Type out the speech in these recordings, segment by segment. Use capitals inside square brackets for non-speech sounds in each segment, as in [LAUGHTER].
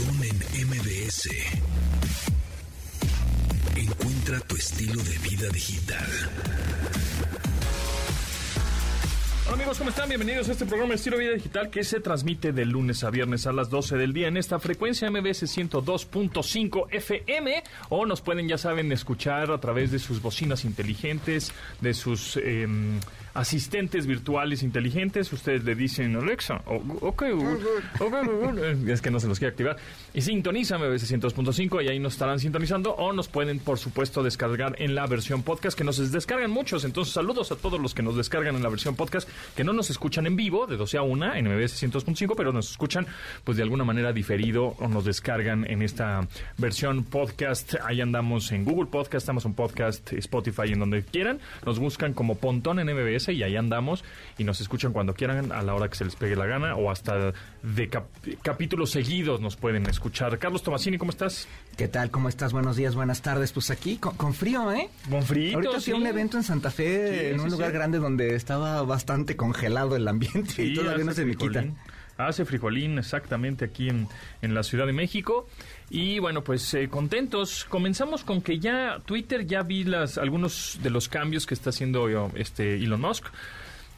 En MBS. Encuentra tu estilo de vida digital. Hola amigos, ¿cómo están? Bienvenidos a este programa Estilo Vida Digital que se transmite de lunes a viernes a las 12 del día en esta frecuencia MBS 102.5 FM o nos pueden, ya saben, escuchar a través de sus bocinas inteligentes, de sus eh, asistentes virtuales inteligentes. Ustedes le dicen Alexa, o, ok, es que no se los quiere activar. Y sintoniza MBS 102.5 y ahí nos estarán sintonizando o nos pueden, por supuesto, descargar en la versión podcast que nos descargan muchos. Entonces, saludos a todos los que nos descargan en la versión podcast que no nos escuchan en vivo de 12 a 1 en MBS 102.5, pero nos escuchan pues de alguna manera diferido o nos descargan en esta versión podcast. Ahí andamos en Google Podcast, Amazon Podcast, Spotify, en donde quieran. Nos buscan como Pontón en MBS y ahí andamos y nos escuchan cuando quieran, a la hora que se les pegue la gana o hasta de capítulos seguidos nos pueden escuchar. Carlos Tomasini, ¿cómo estás? ¿Qué tal? ¿Cómo estás? Buenos días, buenas tardes. Pues aquí con, frío, ¿eh? Con frío. Ahorita fui a un evento en Santa Fe, en un lugar grande donde estaba bastante congelado el ambiente y todavía no se me quita. Hace frijolín exactamente aquí en, en, la Ciudad de México. Y bueno, pues eh, contentos. Comenzamos con que ya Twitter, ya vi las, algunos de los cambios que está haciendo este Elon Musk.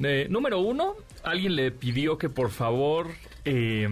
Eh, número uno, alguien le pidió que por favor eh,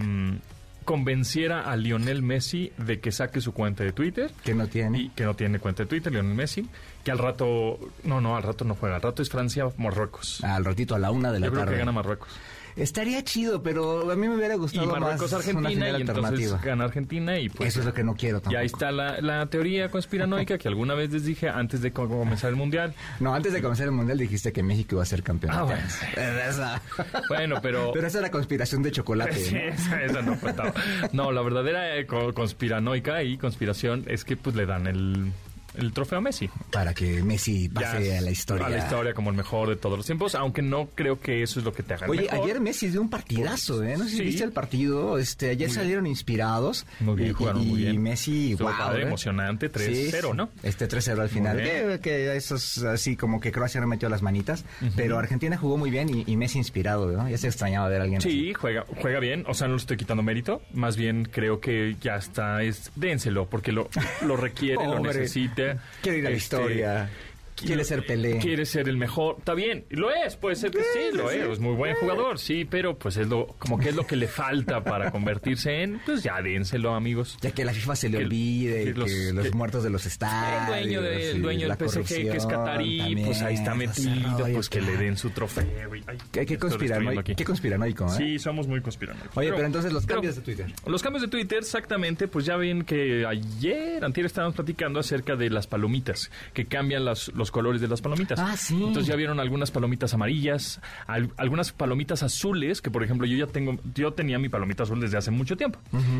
convenciera a Lionel Messi de que saque su cuenta de Twitter. Que no tiene. Y que no tiene cuenta de Twitter, Lionel Messi. Que al rato, no, no, al rato no juega. Al rato es Francia-Marruecos. Al ratito, a la una de la Yo tarde. creo que gana Marruecos. Estaría chido, pero a mí me hubiera gustado y Marruecos, más Argentina, una final y alternativa. gana Argentina y pues... Eso es lo que no quiero tampoco. Y ahí está la, la teoría conspiranoica que alguna vez les dije antes de comenzar el Mundial. No, antes de comenzar el Mundial dijiste que México iba a ser campeón. Ah, bueno. [LAUGHS] Esa. Bueno, pero... [LAUGHS] Pero esa era conspiración de chocolate, Sí, ¿no? [LAUGHS] esa, esa no contaba. No, la verdadera eh, co- conspiranoica y conspiración es que pues le dan el, el trofeo Messi. Para que Messi pase Ya, a la historia. A la historia como el mejor de todos los tiempos, aunque no creo que eso es lo que te haga Oye, mejor. ayer Messi dio un partidazo, ¿eh? No sé si Sí. viste el partido. Este, ayer Muy bien. salieron inspirados. Muy bien, y, jugaron y muy bien. Messi, Estuvo wow, padre, ¿eh? emocionante, 3-0, Sí, sí. ¿no? Este 3-0 al final. Bien. Que, que eso es así como que Croacia no metió las manitas. Pero Argentina jugó muy bien y, y Messi inspirado, ¿no? Ya se extrañaba ver a alguien así. Sí, juega, juega bien, o sea, no le estoy quitando mérito, más bien creo que ya está, es dénselo, porque lo, lo requiere, lo Hombre, necesita. Quiere ir a la Este, historia. Quiere ser Pelé. Quiere ser el mejor, está bien, lo es, puede ser que sí, lo es, es muy buen jugador, sí, pero pues es lo, como que es lo que le falta para convertirse en, pues ya dénselo, amigos. Ya que la FIFA se le Que- olvide, que los- que los que- muertos de los estadios. El dueño, de- el dueño del PSG, que es catarí, también, pues ahí está metido, rollo, pues que le den su trofeo. y- ay, Qué, qué conspiranoico, qué conspiranoico, ¿eh? Sí, somos muy conspiranoicos. Oye, pero, entonces los pero- cambios de Twitter. Los cambios de Twitter, exactamente, pues ya ven que ayer, antier estábamos platicando acerca de las palomitas, que cambian las- los colores de las palomitas. Ah, sí. Entonces ya vieron algunas palomitas amarillas, al- algunas palomitas azules, que por ejemplo yo ya tengo, yo tenía mi palomita azul desde hace mucho tiempo.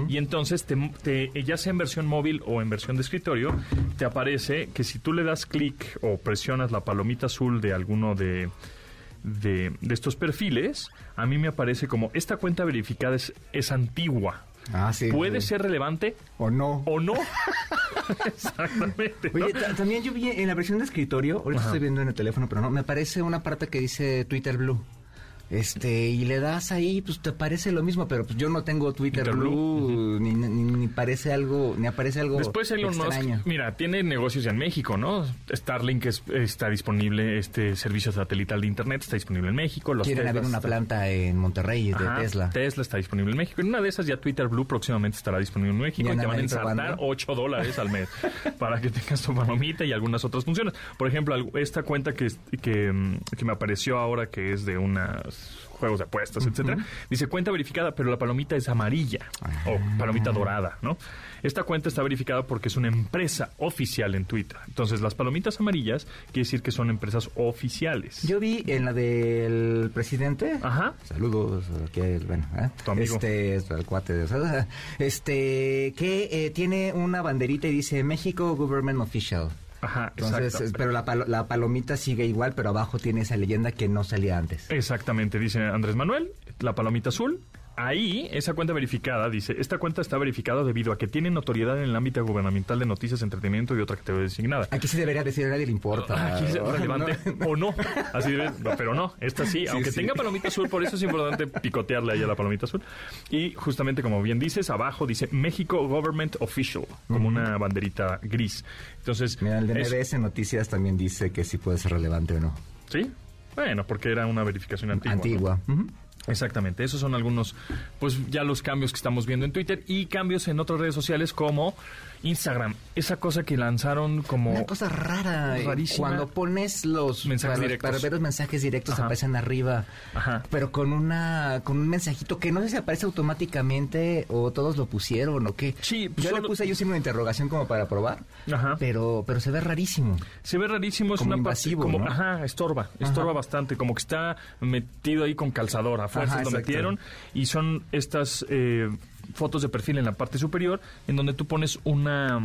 Y entonces, te, te- ya sea en versión móvil o en versión de escritorio, te aparece que si tú le das clic o presionas la palomita azul de alguno de... De, de estos perfiles, a mí me aparece como esta cuenta verificada es, es antigua. Ah, sí. Puede sí. ser relevante O no. o no. [LAUGHS] Exactamente. ¿no? Oye, ta- también yo vi en la versión de escritorio, ahorita Ajá. estoy viendo en el teléfono, pero no, me aparece una parte que dice Twitter Blue. Este, y le das ahí, pues te parece lo mismo, pero pues yo no tengo Twitter, Twitter Blue, Blue, ni, ni, ni parece algo, ni aparece algo Después Elon extraño. Musk, mira, tiene negocios ya en México, ¿no? Starlink es- está disponible, este servicio satelital de internet está disponible en México. Los Quieren abrir una está- planta en Monterrey de Ajá, Tesla. Tesla está disponible en México. En una de esas ya Twitter Blue próximamente estará disponible en México ¿Y te van a ensartar cuándo? 8 dólares al mes [LAUGHS] para que tengas tu palomita y algunas otras funciones. Por ejemplo, esta cuenta que, que, que me apareció ahora que es de unas juegos de apuestas, etcétera, dice cuenta verificada, pero la palomita es amarilla o palomita dorada, ¿no? Esta cuenta está verificada porque es una empresa oficial en Twitter. Entonces, las palomitas amarillas quiere decir que son empresas oficiales. Yo vi en la del presidente. Ajá. Saludos, que bueno, ¿eh? Tu amigo. este, es el cuate de [LAUGHS] este, que eh, tiene una banderita y dice México Government Official. Ajá, Entonces, exacto. pero la, palo- la palomita sigue igual, pero abajo tiene esa leyenda que no salía antes. Exactamente, dice Andrés Manuel, la palomita azul, ahí, esa cuenta verificada, dice, esta cuenta está verificada debido a que tiene notoriedad en el ámbito gubernamental de noticias, entretenimiento y otra categoría designada. Aquí sí debería decir, a nadie le importa. Aquí es ¿no? relevante o no. Así debe- no, pero no, esta sí, aunque sí. tenga palomita azul, por eso es importante picotearle ahí a la palomita azul. Y justamente como bien dices, abajo dice México Government Official, como una banderita gris. Entonces, Mira, el de MBS Noticias también dice que sí puede ser relevante o no. ¿sí? Bueno, porque era una verificación antigua. ¿no? Antigua. Exactamente, esos son algunos, pues ya los cambios que estamos viendo en Twitter y cambios en otras redes sociales como Instagram, esa cosa que lanzaron como... Una cosa rara. eh, Rarísima. Cuando pones los Mensajes para, directos. para ver los mensajes directos Ajá. aparecen arriba. Ajá. Pero con una con un mensajito que no sé si aparece automáticamente o todos lo pusieron o qué. Sí, pues yo solo- le puse ahí un signo de interrogación como para probar. Ajá. Pero pero se ve rarísimo. Se ve rarísimo, es Como una parte- invasivo, como, ¿no? ajá, estorba, estorba bastante, como que está metido ahí con calzador, a fuerzas Ajá, lo exacto. metieron y son estas eh, fotos de perfil en la parte superior en donde tú pones una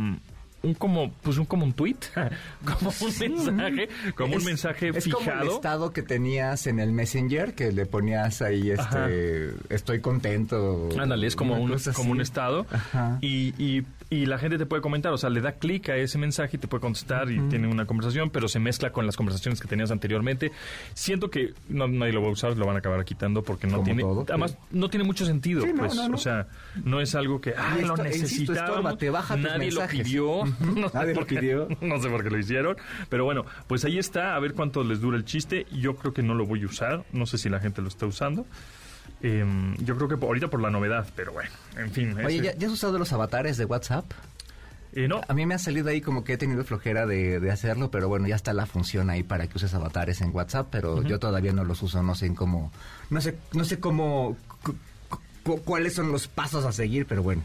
un como pues un como un tweet, [LAUGHS] como un mensaje, como un mensaje es como el fijado. estado que tenías en el Messenger que le ponías ahí Ajá. este estoy contento. Ándale, es como un, como un así. estado. Ajá. Y, y, y la gente te puede comentar, o sea, le da clic a ese mensaje y te puede contestar y tiene una conversación, pero se mezcla con las conversaciones que tenías anteriormente. Siento que no, nadie lo va a usar, lo van a acabar quitando porque no Como tiene. todo, además, no tiene mucho sentido, Sí, pues. no, no. O sea, no es algo que ah, lo necesitábamos. te baja tus nadie lo pidió. [LAUGHS] Nadie lo pidió. [LAUGHS] No sé por qué lo hicieron. Pero bueno, pues ahí está, a ver cuánto les dura el chiste. Yo creo que no lo voy a usar. No sé si la gente lo está usando. Em, yo creo que ahorita por la novedad, pero bueno, en fin. Oye, ese- ¿ya, ya has usado los avatares de WhatsApp? eh, no, A mí me ha salido ahí como que he tenido flojera de, de hacerlo, pero bueno, ya está la función ahí para que uses avatares en WhatsApp, pero yo todavía no los uso, no sé en cómo, no sé, no sé cómo, cu- cu- cuáles son los pasos a seguir, pero bueno.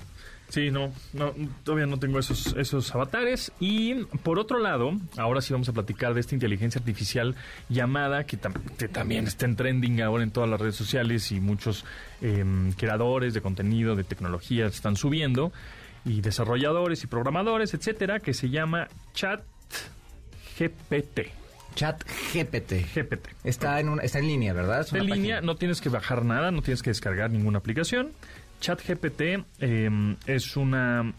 Sí, no, no, todavía no tengo esos, esos avatares. Y por otro lado, ahora sí vamos a platicar de esta inteligencia artificial llamada, que, tam- que también está en trending ahora en todas las redes sociales y muchos em, creadores de contenido, de tecnología están subiendo, y desarrolladores y programadores, etcétera, que se llama Chat GPT. Chat GPT. GPT. Está en, una, está en línea, ¿verdad? Es Está en línea, página. no tienes que bajar nada, no tienes que descargar ninguna aplicación. ChatGPT eh, es una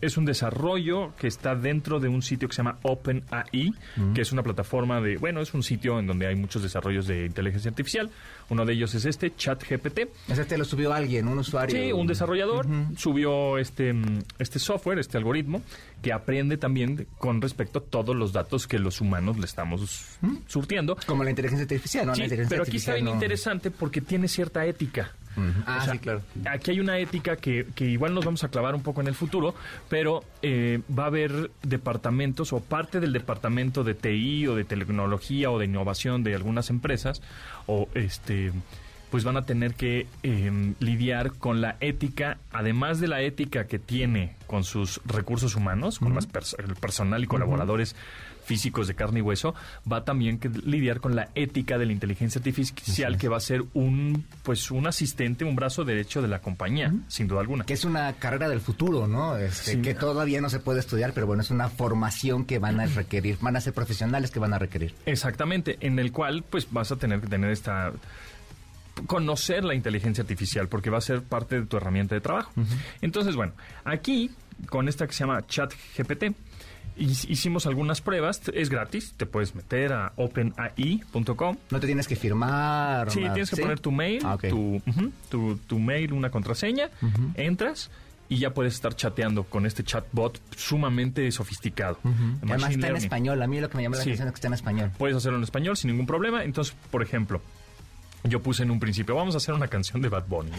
es un desarrollo que está dentro de un sitio que se llama OpenAI, que es una plataforma de, bueno, es un sitio en donde hay muchos desarrollos de inteligencia artificial. Uno de ellos es este, ChatGPT. Ese te lo subió alguien, un usuario. Sí, un desarrollador subió este, mm, este software, este algoritmo, que aprende también con respecto a todos los datos que los humanos le estamos surtiendo. Como la inteligencia artificial, ¿no? Sí, la inteligencia pero aquí está bien no- interesante porque tiene cierta ética. Ah, O sea, sí, claro. Aquí hay una ética que, que igual nos vamos a clavar un poco en el futuro, pero eh, va a haber departamentos o parte del departamento de TI o de tecnología o de innovación de algunas empresas o este pues van a tener que eh, lidiar con la ética, además de la ética que tiene con sus recursos humanos, con las pers- el personal y colaboradores físicos de carne y hueso, va también que lidiar con la ética de la inteligencia artificial, que va a ser un pues un asistente, un brazo derecho de la compañía, sin duda alguna. Que es una carrera del futuro, ¿no? Este, Sí. Que todavía no se puede estudiar, pero bueno, es una formación que van a requerir, van a ser profesionales que van a requerir. Exactamente, en el cual pues vas a tener que tener esta conocer la inteligencia artificial porque va a ser parte de tu herramienta de trabajo. Entonces, bueno, aquí con esta que se llama ChatGPT hicimos algunas pruebas, es gratis, te puedes meter a openai.com No te tienes que firmar. Sí, nada, tienes que ¿sí? poner tu mail, Ah, tu, tu, tu mail, una contraseña, entras y ya puedes estar chateando con este chatbot sumamente sofisticado. Además está en español. A mí lo que me llama la Sí. atención es que está en español. Puedes hacerlo en español sin ningún problema. Entonces, por ejemplo, yo puse en un principio, vamos a hacer una canción de Bad Bunny.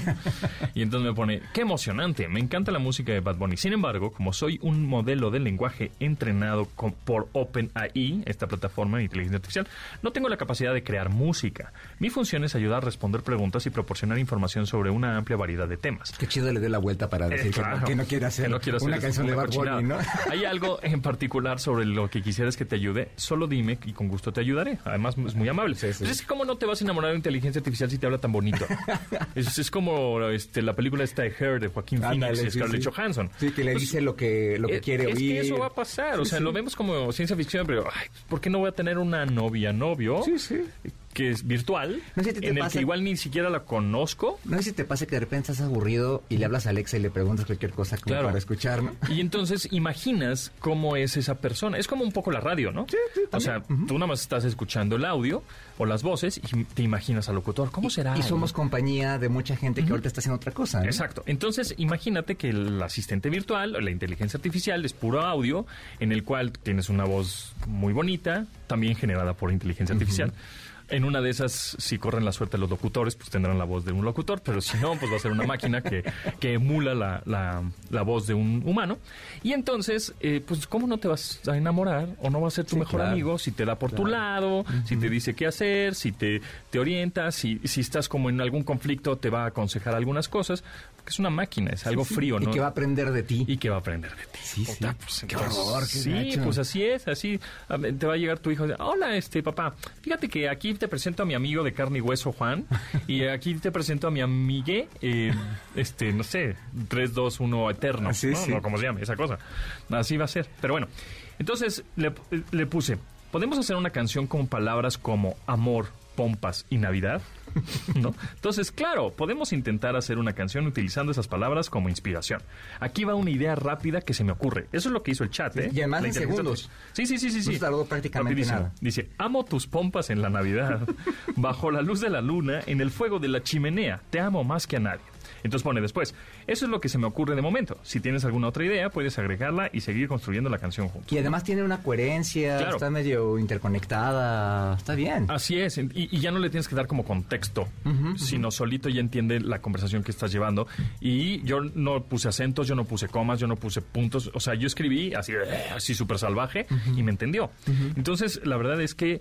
y entonces me pone, qué emocionante, me encanta la música de Bad Bunny. Sin embargo, como soy un modelo de lenguaje entrenado con- por OpenAI, esta plataforma de inteligencia artificial, no tengo la capacidad de crear música. Mi función es ayudar a responder preguntas y proporcionar información sobre una amplia variedad de temas. Qué chido le dio la vuelta para Eh, decir que no- claro, que, no quiere hacer que no quiere hacer una canción de Bad Bunny. ¿no? [LAUGHS] Hay algo en particular sobre lo que quisieras que te ayude, solo dime y con gusto te ayudaré. Además, es muy amable. Sí, sí. Es que, ¿cómo no te vas a enamorar de inteligencia artificial si te habla tan bonito? [LAUGHS] es, es como este, la película esta de Her de Joaquín Ándale, Phoenix y sí, Scarlett sí. Johansson. Sí, que le Pues, dice lo que, lo que eh, quiere es oír. que eso va a pasar, o sea, lo vemos como ciencia ficción, pero ay, ¿por qué no voy a tener una novia, novio? Sí, sí. Que es virtual, No sé si te en el pasa- que igual ni siquiera la conozco. No sé si te pasa que de repente estás aburrido y le hablas a Alexa y le preguntas cualquier cosa como Claro. para escuchar, ¿no? Y entonces imaginas cómo es esa persona. Es como un poco la radio, ¿no? o sea, tú nada más estás escuchando el audio o las voces y te imaginas al locutor. ¿Cómo será? Y somos compañía de mucha gente que ahorita está haciendo otra cosa. ¿eh? Exacto. Entonces, imagínate que el asistente virtual o la inteligencia artificial es puro audio en el cual tienes una voz muy bonita, también generada por inteligencia artificial. En una de esas, si corren la suerte los locutores, pues tendrán la voz de un locutor, pero si no, pues va a ser una máquina que, que emula la, la- la voz de un humano. Y entonces, eh, pues, ¿cómo no te vas a enamorar o no va a ser tu Sí, mejor claro. amigo si te da por tu lado, si te dice qué hacer, si te, te orienta, si, si estás como en algún conflicto, te va a aconsejar algunas cosas? Porque es una máquina, es algo frío, Y ¿no? que va a aprender de ti. y que va a aprender de ti. Sí, Puta, sí. pues, Qué entonces, horror, qué Sí, gacho. pues así es, así. Te va a llegar tu hijo y dice, hola, este papá, fíjate que aquí te presento a mi amigo de carne y hueso, Juan, [LAUGHS] y aquí te presento a mi amigue, eh, este, no sé, 3, 2, 1 eterno, Sí, ¿no? sí. No, como se llame, esa cosa. Así va a ser. Pero bueno, entonces le, le puse, ¿podemos hacer una canción con palabras como amor, pompas y Navidad? ¿No? [LAUGHS] Entonces, claro, podemos intentar hacer una canción utilizando esas palabras como inspiración. Aquí va una idea rápida que se me ocurre. Eso es lo que hizo el chat, ¿eh? Y además en segundos. Sí, sí, sí, sí. sí. No tardó prácticamente Rapidísimo. nada. Dice, amo tus pompas en la Navidad, [LAUGHS] bajo la luz de la luna, en el fuego de la chimenea. Te amo más que a nadie. Entonces pone después, eso es lo que se me ocurre de momento. Si tienes alguna otra idea, puedes agregarla y seguir construyendo la canción juntos. Y además tiene una coherencia, Claro. está medio interconectada, está bien. Así es, y, y ya no le tienes que dar como contexto, sino solito ya entiende la conversación que estás llevando. Y yo no puse acentos, yo no puse comas, yo no puse puntos, o sea, yo escribí así, eh, así súper salvaje y me entendió. Entonces, la verdad es que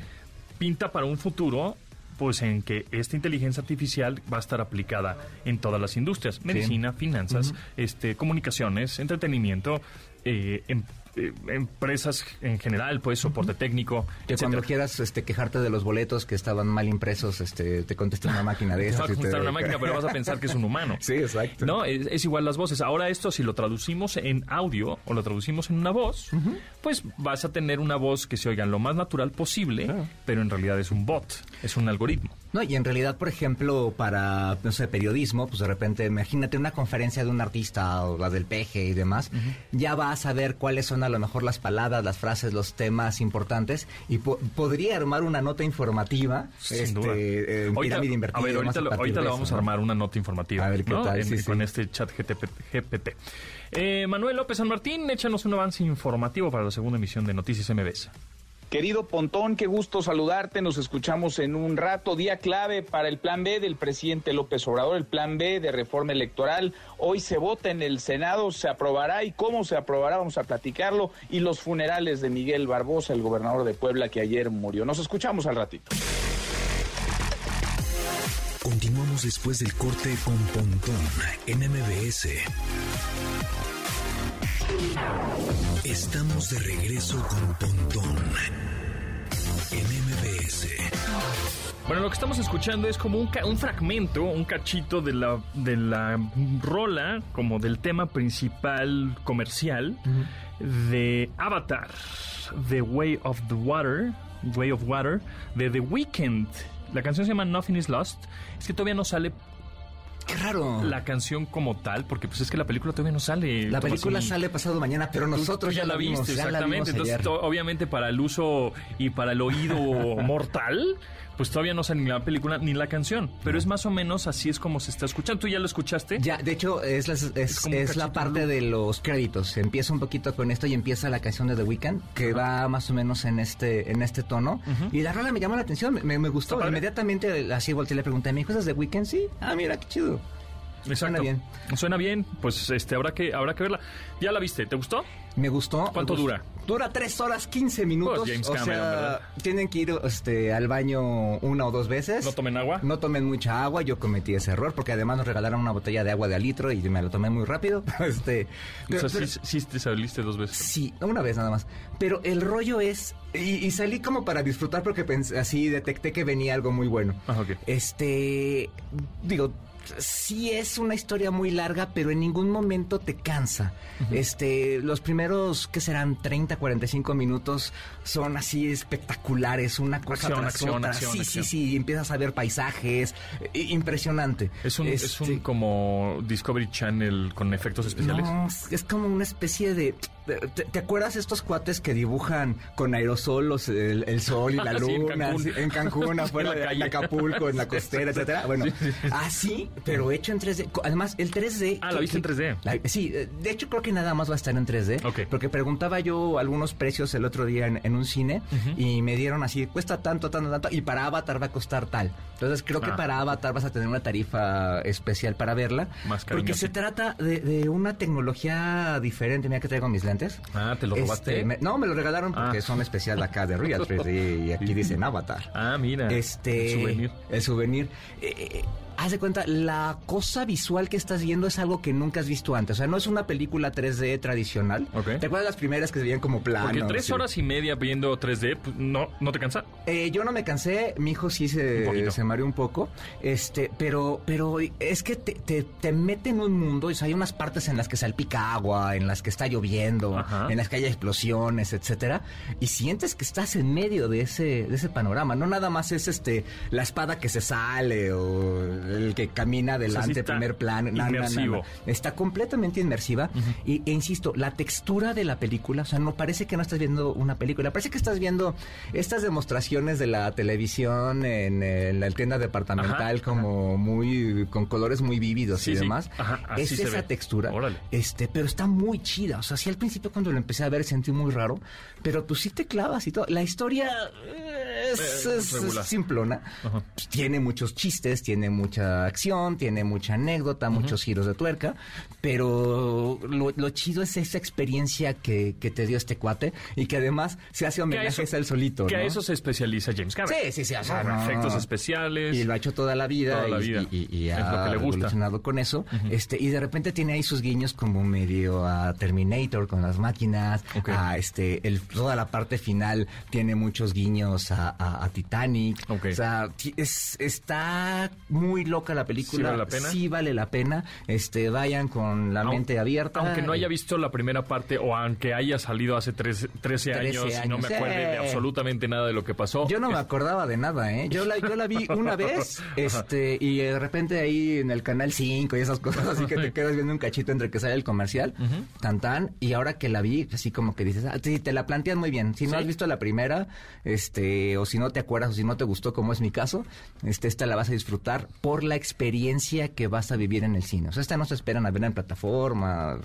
pinta para un futuro pues en que esta inteligencia artificial va a estar aplicada en todas las industrias, medicina, finanzas, este, comunicaciones, entretenimiento, eh, em- eh, empresas en general, pues soporte técnico, Que etcétera. cuando quieras este, quejarte de los boletos que estaban mal impresos, este, te contesta una máquina de Te va esas. a te- contestar una máquina, pero vas a pensar que es un humano. [LAUGHS] Sí, exacto. No, es, es igual las voces. Ahora esto, si lo traducimos en audio o lo traducimos en una voz, pues vas a tener una voz que se oiga lo más natural posible, pero en realidad es un bot, es un algoritmo. No, y en realidad, por ejemplo, para, no sé, periodismo, pues de repente, imagínate una conferencia de un artista o la del peje y demás, ya vas a ver cuáles son a lo mejor las palabras, las frases, los temas importantes y po- podría armar una nota informativa Sin este, duda. eh, Ahorita- a ver, lo- ahorita eso, vamos a ¿no? armar una nota informativa. A ver qué ¿no? tal, En- sí, con sí. este chat GTP GPT. Eh, Manuel López San Martín, échanos un avance informativo para la segunda emisión de Noticias MBS. Querido Pontón, qué gusto saludarte. Nos escuchamos en un rato. Día clave para el plan B del presidente López Obrador, el plan B de reforma electoral. Hoy se vota en el Senado, se aprobará y cómo se aprobará, vamos a platicarlo. Y los funerales de Miguel Barbosa, el gobernador de Puebla que ayer murió. Nos escuchamos al ratito. Continuamos después del corte con Pontón en MBS. Estamos de regreso con Pontón en MBS. Bueno, lo que estamos escuchando es como un, ca- un fragmento, un cachito de la, de la rola, como del tema principal comercial de Avatar, The Way of the Water, Way of Water, de The Weeknd. La canción se llama Nothing is Lost. Es que todavía no sale Qué raro. La, la canción como tal, porque pues es que la película todavía no sale. película Tomasini. sale pasado mañana, pero nosotros ya la vimos, viste, ya la exactamente. vimos Entonces, ayer. obviamente, para el uso y para el oído [LAUGHS] mortal, pues todavía no sale ni la película ni la canción. Pero es más o menos así es como se está escuchando. ¿Tú ya lo escuchaste? Ya, de hecho, es, la- es, Es la parte de los créditos. Empieza un poquito con esto y empieza la canción de The Weeknd, que va más o menos en este en este tono. Y la rola me llama la atención, me, me gustó. Inmediatamente así volteé y le pregunté, ¿mi hijo es de The Weeknd? Sí. Ah, mira, qué chido. Exacto. Suena bien. Suena bien. Pues este habrá que habrá que verla. ¿Ya la viste? ¿Te gustó? Me gustó. ¿Cuánto dura? Dura tres horas 15 minutos. Pues James o Cameron, sea, ¿verdad? tienen que ir este, al baño una o dos veces. ¿No tomen agua? No tomen mucha agua, yo cometí ese error porque además nos regalaron una botella de agua de a litro y me la tomé muy rápido. [LAUGHS] este, O pero- sea, pero- sí, sí te saliste dos veces. Sí, una vez nada más. Pero el rollo es. Y, y salí como para disfrutar porque pensé, así detecté que venía algo muy bueno. Ah, ok. Este. Digo, sí es una historia muy larga, pero en ningún momento te cansa. Este, los primeros, ¿qué serán? 30, 45 minutos son así espectaculares, una cosa Acción, tras acción, otra. acción, sí, sí, sí, empiezas a ver paisajes, eh, impresionante. Es un, es Este, un como Discovery Channel con efectos especiales. no, es como una especie de... ¿Te, te acuerdas estos cuates que dibujan con aerosol los- el, el sol y la [LAUGHS] luna? En Cancún, [LAUGHS] afuera de Acapulco, en la [LAUGHS] costera, etcétera. Bueno, así, pero hecho en 3D. Co- Además, el 3D... Ah, ¿la viste en 3D? La- sí, eh, de hecho creo que nada más va a estar en 3D. Ok. Porque preguntaba yo algunos precios el otro día en, en un cine y me dieron así, cuesta tanto, tanto, tanto, y para Avatar va a costar tal. Entonces creo que Ah. para Avatar vas a tener una tarifa especial para verla. Más Porque cariñosa. se trata de, de una tecnología diferente. Mira que traigo mis lentes. Ah, ¿te lo robaste? Este, me- no, me lo regalaron porque Ah. son especial de acá de Real 3D y aquí dicen Avatar. Ah, mira. Este. El souvenir. El souvenir. Eh, eh, haz de cuenta, la cosa visual que estás viendo es algo que nunca has visto antes. O sea, no es una película 3D tradicional. ¿Te acuerdas las primeras que se veían como planos? Porque tres horas y media viendo 3D, pues, no, ¿no te cansa? Eh, yo no me cansé, mi hijo sí se, se mareó un poco, este, pero, pero es que te, te, te mete en un mundo, y hay unas partes en las que salpica agua, en las que está lloviendo, Ajá. en las que hay explosiones, etcétera, y sientes que estás en medio de ese, de ese panorama, no nada más es este la espada que se sale o el que camina adelante, está primer plano, no, no, no, no. inmersivo. está completamente inmersiva y, e insisto, la textura de la película, o sea, no parece que no estás viendo una película, parece que estás viendo estas demostraciones de la televisión en, en la tienda departamental Ajá, como muy con colores muy vívidos Sí, y sí. demás. Ajá, así es esa ve. textura. Órale. Este, pero está muy chida, o sea, sí al principio cuando lo empecé a ver sentí muy raro, pero pues sí te clavas y todo. La historia es, Eh, es- es simplona. Ajá. Tiene muchos chistes, tiene mucha acción, tiene mucha anécdota, muchos giros de tuerca, pero lo, lo chido es esa experiencia que, que te dio este cuate y que además se hace homenajes él solito, Que a eso se especializa James Cameron. Sí, sí, sí, o sea, no. Efectos especiales. Y lo ha hecho toda la vida, Toda la y, vida. y- y Es ha lo que le gusta. evolucionado con eso. este Y de repente tiene ahí sus guiños como medio a Terminator con las máquinas, a este el, toda la parte final tiene muchos guiños a, a- a Titanic. O sea, es, está muy loca la película. ¿Sí vale la pena? Sí vale la pena. Este, vayan con la mente abierta. Aunque no haya visto la primera parte o aunque haya salido hace tres- 13, 13 años, y no me acuerde de eh. absolutamente nada de lo que pasó. Yo no me acordaba de nada, ¿eh? Yo la, yo la vi una vez, [LAUGHS] este, y de repente ahí en el canal 5 y esas cosas, así que te [LAUGHS] quedas viendo un cachito entre que sale el comercial, tan tan, y ahora que la vi, así como que dices, ah, sí, te la planteas muy bien. Si no ¿Sí? has visto la primera, este, o si no te acuerdas, o si no te gustó, como es mi caso, este, esta la vas a disfrutar por la experiencia que vas a vivir en el cine. O sea, esta no se esperan a ver en plataformas,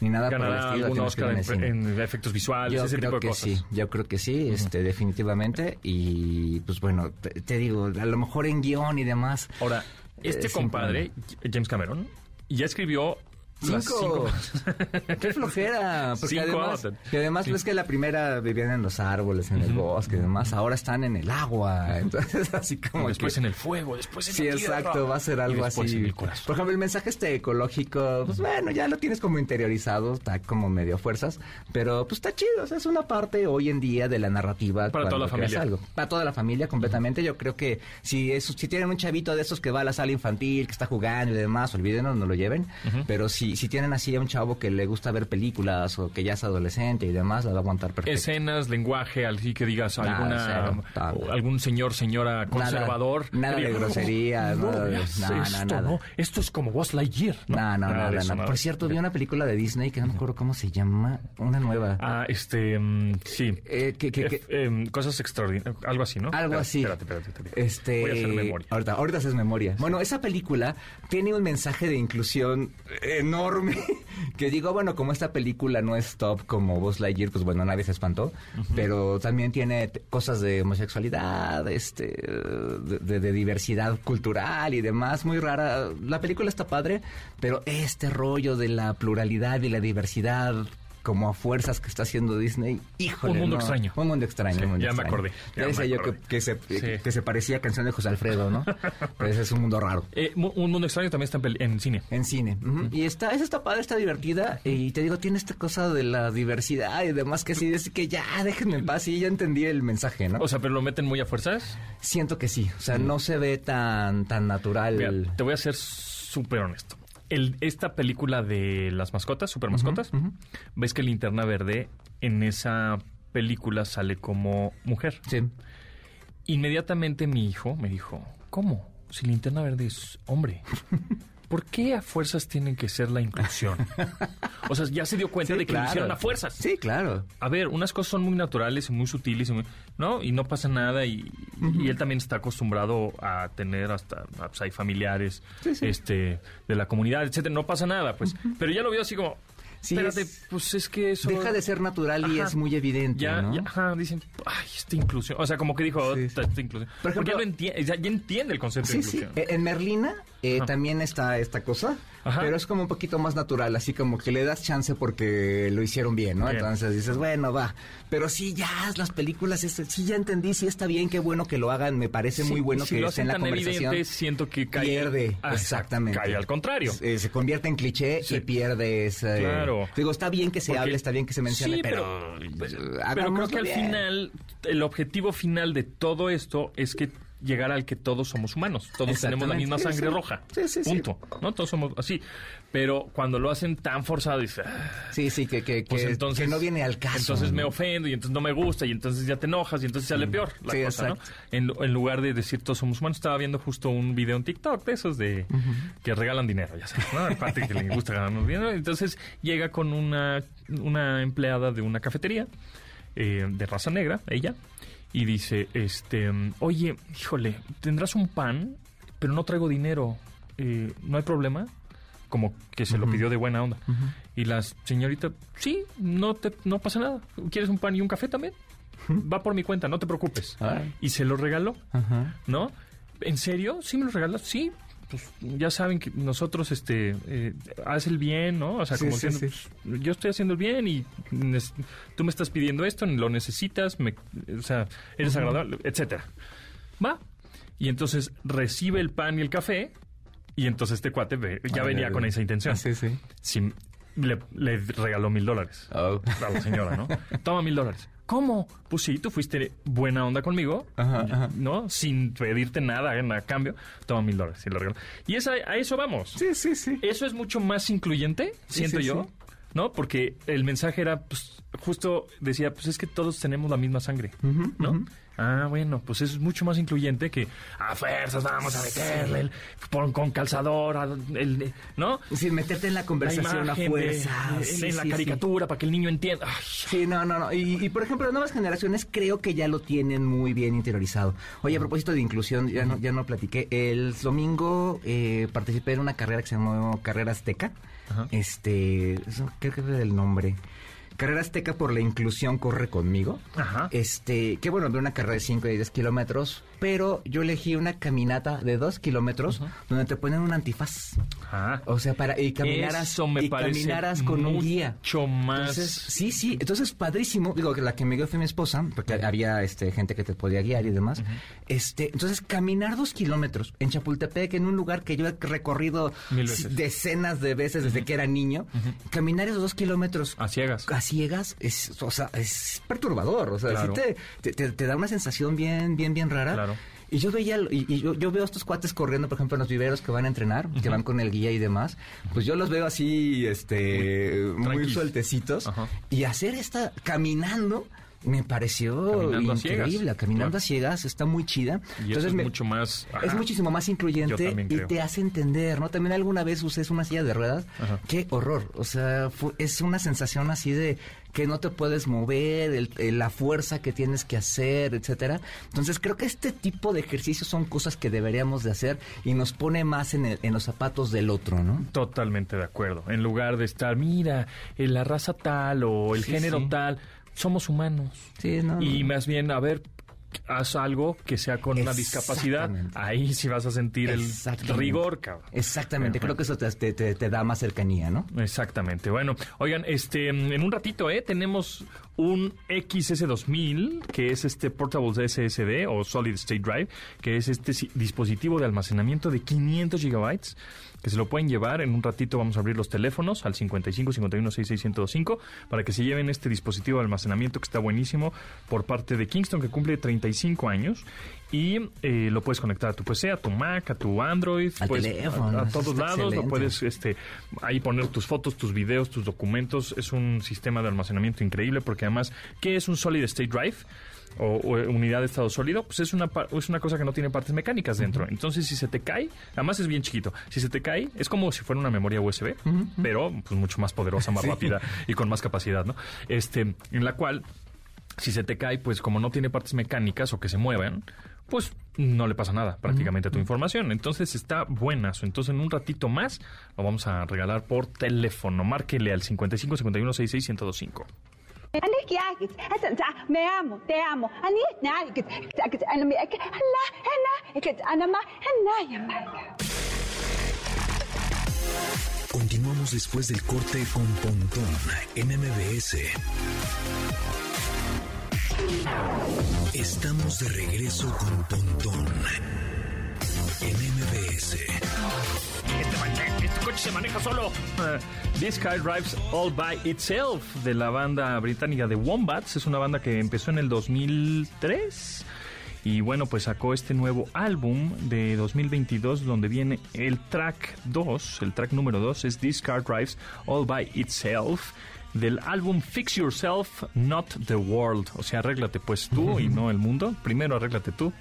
ni nada por el estilo. Oscar en el cine. en efectos visuales, Yo ese creo tipo de que cosas. sí, yo creo que sí, este, definitivamente. Y pues bueno, te, te digo, a lo mejor en guion y demás. Ahora, este Eh, compadre, James Cameron, ya escribió Cinco. [LAUGHS] Qué flojera. Porque Cinco además, y además Sí. ves que la primera vivían en los árboles, en el bosque y demás. Ahora están en el agua. Entonces, [LAUGHS] así como. después que- en el fuego, después en Sí, la tierra. exacto, va a ser algo así. en el corazón. Por ejemplo, el mensaje este ecológico, pues bueno, ya lo tienes como interiorizado, está como medio a fuerzas, pero pues está chido, o sea, es una parte hoy en día de la narrativa. Para toda la familia. Algo. Para toda la familia, completamente. Yo creo que si es, si tienen un chavito de esos que va a la sala infantil, que está jugando y demás, olvídenos, no lo lleven. Pero si, si tienen así a un chavo que le gusta ver películas o que ya es adolescente y demás, la va a aguantar perfecto. Escenas, lenguaje, así que digas Nada, alguna cero, nada. algún señor, señora conservador. nada que de groserías, "No, nada no, no, esto, nada. no, Esto es como Buzz Lightyear. No, No, no, Nada nada, eso, nada. nada Por cierto, vi una película de Disney que no me acuerdo cómo se llama, una nueva. Ah, este, mm, sí. Eh, que- que- Eh, em, cosas extraordinarias, algo así, ¿no? Algo Espérate, así. Espérate, espérate, espérate. Este, Voy a hacer memoria. Ahorita, ahorita haces memoria. Bueno, esa película tiene un mensaje de inclusión enorme. [LAUGHS] Que digo, bueno, como esta película no es top como Buzz Lightyear, pues bueno, nadie se espantó. Pero también tiene cosas de homosexualidad, este, de, de- de diversidad cultural y demás, muy rara. La película está padre, pero este rollo de la pluralidad y la diversidad como a fuerzas que está haciendo Disney, híjole. Un mundo no. extraño. Un mundo extraño. Sí, un mundo ya me extraño. acordé, ya Ya decía me yo que, se, Sí. que se parecía a canción de José Alfredo, ¿no? [LAUGHS] Pero ese es un mundo raro. Eh, un mundo extraño también está en, cine. En cine. Y está, esa está padre, está divertida. Y te digo, tiene esta cosa de la diversidad y demás que sí, es que ya, déjenme en paz. Y ya entendí el mensaje, ¿no? O sea, pero lo meten muy a fuerzas. Siento que sí. O sea, no se ve tan, tan natural. Mira, te voy a ser súper honesto. El, esta película de las mascotas, super mascotas, ves que Linterna Verde en esa película sale como mujer. Sí. Inmediatamente mi hijo me dijo, ¿cómo? Si Linterna Verde es hombre. [LAUGHS] ¿Por qué a fuerzas tienen que ser la inclusión? O sea, ya se dio cuenta Sí, de que claro. lo hicieron a fuerzas. Sí, claro. A ver, unas cosas son muy naturales y muy sutiles, y muy- ¿no? Y no pasa nada y, y él también está acostumbrado a tener hasta, pues, hay familiares Sí, sí. este de la comunidad, etcétera, no pasa nada, pues. Pero ya lo vio así como, Sí, espérate, es- pues es que eso... Deja de ser natural y Ajá. es muy evidente, Ya, ¿no? ya, ajá, dicen, ay, esta inclusión. O sea, como que dijo, Sí. esta, esta inclusión. Por Porque ya, ejemplo- lo entiende, ya, ya entiende el concepto de Sí, sí. inclusión. Eh, En Merlina eh, también está esta cosa, Ajá. pero es como un poquito más natural, así como que le das chance porque lo hicieron bien, ¿no? Bien. Entonces dices, bueno, va. Pero sí, ya, las películas, es- sí, ya entendí, sí está bien, qué bueno que lo hagan, me parece Sí, muy bueno si que lo esté en la conversación. evidente, siento que cae... pierde, Ah, exactamente. Cae al contrario. Eh, se convierte en cliché Sí. y pierde ese... Claro. Digo, está bien que se Porque- hable, está bien que se mencione, Sí, pero... pero, pues, pero creo que al bien. final, el objetivo final de todo esto es que llegar al que todos somos humanos, todos tenemos la misma sangre sí. roja, Sí, sí, sí. punto, ¿no? Todos somos así, pero cuando lo hacen tan forzado, dices, "Ah, Sí, sí, que, que, pues que- entonces que no viene al caso. Entonces me ofendo y entonces no me gusta y entonces ya te enojas y entonces sale peor la Sí, cosa, ¿no? exacto. En, en lugar de decir todos somos humanos, estaba viendo justo un video en TikTok de esos de que regalan dinero, ya sabes, ¿no? Aparte que le gusta ganar dinero. Entonces llega con una, una empleada de una cafetería eh, de raza negra, ella, y dice, este, oye, híjole, tendrás un pan, pero no traigo dinero, eh, ¿no hay problema? Como que se lo pidió de buena onda. Y la señorita, sí, no te, no pasa nada. ¿Quieres un pan y un café también? Va por mi cuenta, no te preocupes. Y se lo regaló, Ajá. ¿no? ¿En serio? ¿Sí me lo regalas? Sí. Pues ya saben que nosotros, este, eh, haz el bien, ¿no? O sea, Sí, como sí, sí. pues, yo estoy haciendo el bien y tú me estás pidiendo esto, lo necesitas, me, o sea, eres agradable, etcétera. Va. Y entonces recibe el pan y el café y entonces este cuate ve- ya Ah, venía con esa intención. Sí, sí. Sí, le, le regaló mil dólares Oh. a la señora, ¿no? [LAUGHS] Toma mil dólares. ¿Cómo? Pues sí, tú fuiste buena onda conmigo, Ajá, ajá. ¿no? Sin pedirte nada en a cambio. Toma mil dólares y lo regaló. Y esa, a eso vamos. Sí, sí, sí. Eso es mucho más incluyente, Sí, siento sí, yo, sí. ¿No? Porque el mensaje era, pues, justo decía, pues es que todos tenemos la misma sangre, ¿no? Ah, bueno, pues es mucho más incluyente que a fuerzas vamos a meterle el- con calzador, al- el, ¿no? Sin meterte en la La conversación a imagen de- fuerza. de- Sí, en la sí. caricatura para que el niño entienda. Ay, Sí, no, no, no. Y, y, por ejemplo, las nuevas generaciones creo que ya lo tienen muy bien interiorizado. Oye, a propósito de inclusión, ya no, ya no platiqué. El domingo eh, participé en una carrera que se llamó Carrera Azteca. Ajá. Este, creo que era el nombre. Carrera Azteca por la inclusión corre conmigo. Ajá. Este, que bueno, una carrera de 5 y 10 kilómetros, pero yo elegí una caminata de 2 kilómetros donde te ponen un antifaz. Ajá. O sea, para y caminaras Eso me y caminaras con un guía. mucho más. Entonces, sí, sí, entonces padrísimo. Digo que la que me guió fue mi esposa, porque había este gente que te podía guiar y demás. Este, entonces caminar dos kilómetros en Chapultepec, en un lugar que yo he recorrido decenas de veces desde que era niño, caminar esos dos kilómetros a ciegas. a ciegas es, o sea, es perturbador. O sea, Claro. sí te, te- te- te da una sensación bien, bien, bien rara. Claro. Y yo veía, y, y yo, yo veo a estos cuates corriendo, por ejemplo, en los viveros que van a entrenar, que van con el guía y demás. Pues yo los veo así, este, muy, sueltecitos. Ajá. Y hacer esta, caminando, me pareció Caminando a ciegas. increíble. Caminando Claro. a ciegas, está muy chida. Y eso es me- mucho más. ajá. es muchísimo más incluyente y creo. te hace entender, ¿no? También alguna vez usé una silla de ruedas. Ajá. Qué horror. O sea, fu- es una sensación así de que no te puedes mover, el- el- la fuerza que tienes que hacer, etcétera. Entonces creo que este tipo de ejercicios son cosas que deberíamos de hacer y nos pone más en, el- en los zapatos del otro, ¿no? Totalmente de acuerdo. En lugar de estar, mira, eh, la raza tal o el Sí, género sí. tal, somos humanos. Sí, no. Y no. más bien, a ver, haz algo que sea con una discapacidad. Ahí sí vas a sentir el rigor, cabrón. Exactamente, Bueno, creo que eso te, te- te- te da más cercanía, ¿no? Exactamente. Bueno, oigan, este, en un ratito, ¿eh? Tenemos un XS2000, que es este Portable SSD o Solid State Drive, que es este si- dispositivo de almacenamiento de 500 gigabytes. Que se lo pueden llevar. En un ratito vamos a abrir los teléfonos al 55 51 66 1025 para que se lleven este dispositivo de almacenamiento que está buenísimo por parte de Kingston, que cumple 35 años. Y eh, lo puedes conectar a tu PC, a tu Mac, a tu Android, Al pues, teléfono, a, todos lados. Lo puedes este, ahí poner tus fotos, tus videos, tus documentos. Es un sistema de almacenamiento increíble porque además, ¿qué es un Solid State Drive? O, o unidad de estado sólido, pues es una, es una cosa que no tiene partes mecánicas dentro. Entonces, si se te cae, además es bien chiquito, si se te cae, es como si fuera una memoria USB, pero pues mucho más poderosa, más rápida y con más capacidad, ¿no? Este, en la cual si se te cae, pues como no tiene partes mecánicas o que se muevan, pues no le pasa nada prácticamente a tu información. Entonces está buenazo. Entonces en un ratito más lo vamos a regalar por teléfono. Márquele al 55 51 66 1025 me amo, te amo. Continuamos después del corte con Pontón en MBS. Estamos de regreso con Pontón en MBS. Este, este coche se maneja solo. Uh, This car drives all by itself de la banda británica de Wombats. Es una banda que empezó en el 2003. Y bueno, pues sacó este nuevo álbum de 2022 donde viene el track 2, el track número 2 es This Car Drives All By Itself del álbum Fix Yourself, Not the World. O sea, arréglate pues tú y no el mundo. Primero arréglate tú.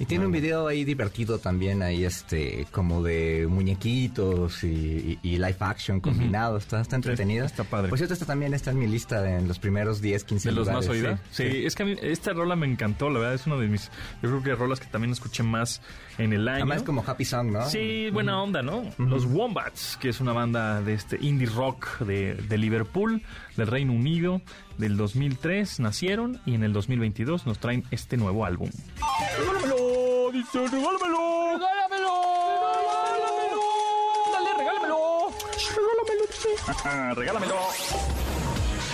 Y tiene un video ahí divertido también, ahí este, como de muñequitos y, y- y live action combinado. Está, está entretenida. está padre. Por cierto, esta también está en mi lista en los primeros 10, 15 De los más oídas. Sí, es que a mí esta rola me encantó, la verdad, es una de mis, yo creo que rolas que también escuché más en el año. Además como Happy Song, ¿no? Sí, buena onda, ¿no? Los Wombats, que es una banda de este indie rock de, de Liverpool, del Reino Unido, del 2003 nacieron y en el 2022 nos traen este nuevo álbum. ¡Regálamelo! Dice, regálamelo. ¡Regálamelo! ¡Dale, regálamelo! ¡Regálamelo! dice. [LAUGHS] ¡Regálamelo!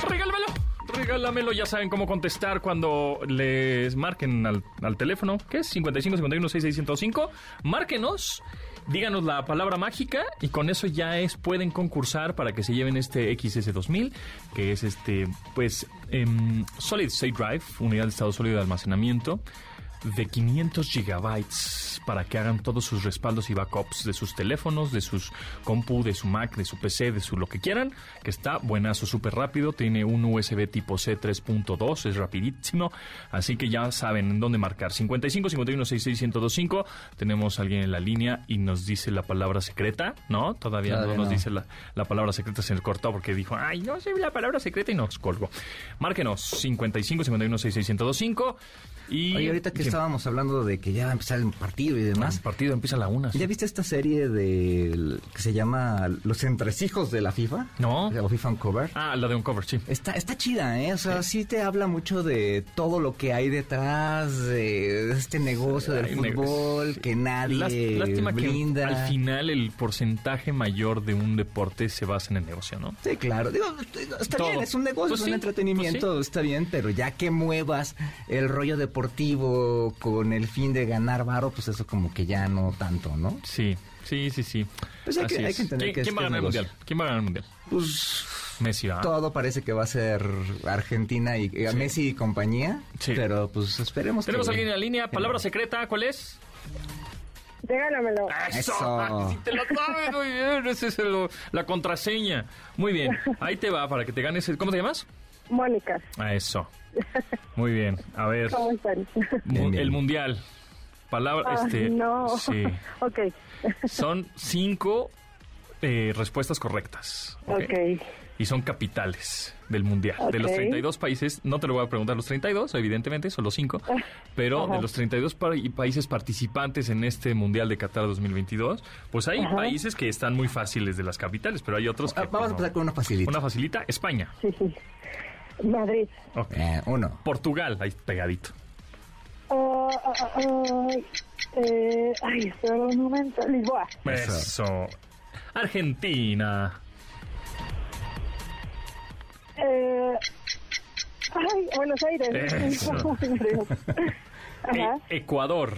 ¡Regálamelo! Regálamelo, ya saben cómo contestar cuando les marquen al, al teléfono, que es 55 51 6605. Márquenos, díganos la palabra mágica y con eso ya es pueden concursar para que se lleven este XS2000, que es este, pues, em, Solid State Drive, unidad de estado sólido de almacenamiento de 500 gigabytes para que hagan todos sus respaldos y backups de sus teléfonos, de sus compu, de su Mac, de su PC, de su lo que quieran, que está buenazo, súper rápido, tiene un USB tipo C 3.2, es rapidísimo, así que ya saben en dónde marcar. 55 51 66 1025, tenemos a alguien en la línea y nos dice la palabra secreta, ¿no? Todavía, Todavía no nos no. dice la, la palabra secreta, se le cortó porque dijo, ay, no sé la palabra secreta y nos colgó. Márquenos 55 51 66 1025 y... Oye, ahorita que Sí. Estábamos hablando de que ya va a empezar el partido y demás. El partido empieza a la una. sí. ¿Ya viste esta serie de que se llama Los entresijos de la FIFA? No. O FIFA Uncover. Ah, la de Uncover, sí. Está, está chida, ¿eh? O sea, sí te habla mucho de todo lo que hay detrás de este negocio del Ay, fútbol, que nadie Lás- Lástima brinda. que al final el porcentaje mayor de un deporte se basa en el negocio, ¿no? Sí, claro. Digo, está Todo. bien, es un negocio, Pues es sí, un entretenimiento, está bien, pero ya que muevas el rollo deportivo con el fin de ganar varo, pues eso como que ya no tanto, ¿no? Sí, sí, sí, sí. Pues hay que- Así hay es. que entender ¿Quién, que quién este va a ganar el mundial? ¿Quién va a ganar el mundial? Pues Messi, ¿va? todo parece que va a ser Argentina y eh, Messi y compañía, Sí. pero pues esperemos Tenemos que... a alguien en la línea. Palabra secreta, ¿cuál es? Regálamelo. ¡Eso! Eso. Ah, sí te lo sabes, muy bien. Esa es el- la contraseña. Muy bien. Ahí te va para que te ganes el... ¿Cómo te llamas? Mónica, A eso. [LAUGHS] Muy bien. A ver. ¿cómo están? mu- Bien, bien. El mundial. Palabra, Ay, este... no. Sí. [LAUGHS] ok, Son cinco eh, respuestas correctas. ¿ok? ok. Y son capitales del mundial. De los Ok. 32 países, no te lo voy a preguntar los 32, evidentemente, son los cinco. Pero Ajá. de los 32 pa- países participantes en este mundial de Qatar 2022, pues hay Ajá. países que están muy fáciles de las capitales, pero hay otros que. Ah, Vamos pues, a empezar con una facilita. Una facilita, España. Sí, sí. Madrid. Ok. Eh, uno. Portugal, ahí pegadito. Ah, ah, ay, eh, ay, espera un momento. Lisboa. Eso. Eso. Argentina. Eh, ay, Buenos Aires. Eso. [LAUGHS] [LAUGHS] Ajá. E- Ecuador.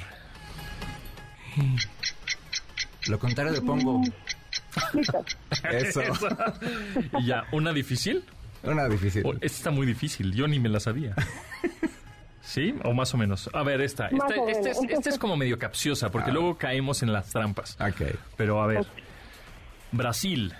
Lo contrario de pongo. Listo. Eso. Y [LAUGHS] ya, ¿una difícil? Una difícil. Oh, esta está muy difícil, yo ni me la sabía. [LAUGHS] ¿Sí? O más o menos. A ver, esta. Esta, o esta es, esta es como medio capciosa, porque luego caemos en las trampas. Ok. Pero a ver. Brasil.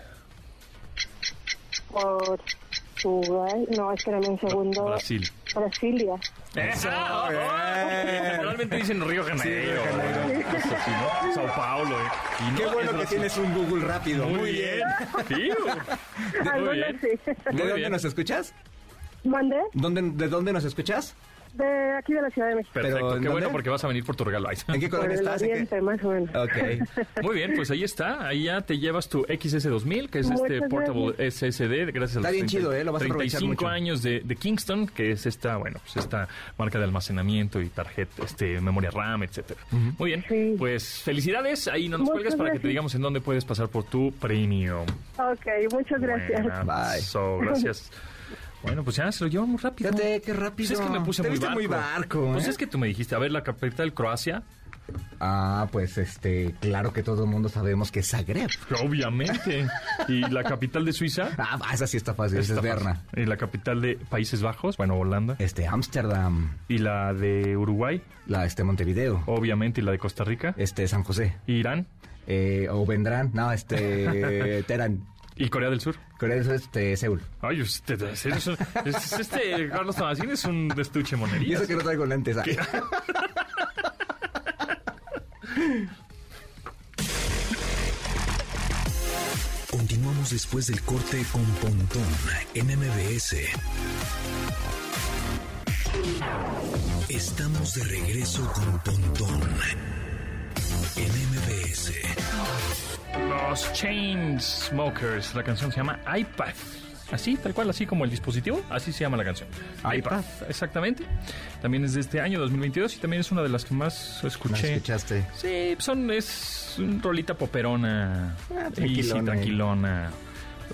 Portugal. No, espérame un segundo. Brasil. Brasilia. ¡Eso! bien. Generalmente dicen Río Janeiro. Sí, Río Janeiro. Eso sí, ¿no? Sao Paulo. ¿eh? Y Qué no, bueno que tienes un Google rápido. Muy bien. Sí. Muy Algunas bien. sí. ¿De dónde bien. nos escuchas? ¿Dónde, ¿De dónde nos escuchas? De aquí de la Ciudad de México. Perfecto. ¿Pero en Qué bueno dónde? porque vas a venir por tu regalo. Ay. ¿En qué colonia el estás? ¿En qué- oriente, más o menos. Ok. [LAUGHS] Muy bien, pues ahí está. Ahí ya te llevas tu XS2000, que es Muchas este portable SSD, gracias a los Está bien 30 chido, ¿eh? Lo vas a aprovechar 35 mucho. años de, de Kingston, que es esta, bueno, pues esta marca de almacenamiento y tarjeta, este, memoria RAM, etcétera. Muy bien, Sí. pues felicidades. Ahí no nos Muchas cuelgas para que te digamos en dónde puedes pasar por tu premium. Ok, muchas gracias. Bye. so, [LAUGHS] gracias. Bueno, pues ya se lo llevan muy rápido. Fíjate, qué rápido. Pues es que me puse Te muy barco. muy barco, Pues ¿eh? es que tú me dijiste, a ver, la capital de Croacia. Ah, pues este, claro que todo el mundo sabemos que es Zagreb. Obviamente. ¿Y la [LAUGHS] capital de Suiza? Ah, esa sí está fácil, esa es Berna. ¿Y la capital de Países Bajos? Bueno, Holanda. Este, Ámsterdam, ¿Y la de Uruguay? la, este, Montevideo, Obviamente. ¿Y la de Costa Rica? este, San José, ¿Irán? eh, o vendrán, no, este, [LAUGHS] Teherán, ¿Y Corea del Sur? Corea del Sur, este, Seúl. Ay, usted, un- es- este Carlos Tomasín es un estuche Y monerías. eso que no traigo lentes. Continuamos después del corte con Pontón en MBS. Estamos de regreso con Pontón MBS. Los Chainsmokers. La canción se llama iPad. Así, tal cual, así como el dispositivo, así se llama la canción. iPad. exactamente. También es de este año 2022 y también es una de las que más ¿No escuché. escuchaste? Sí, son, es un rolita poperona, Ah, easy, tranquilona. tranquilona,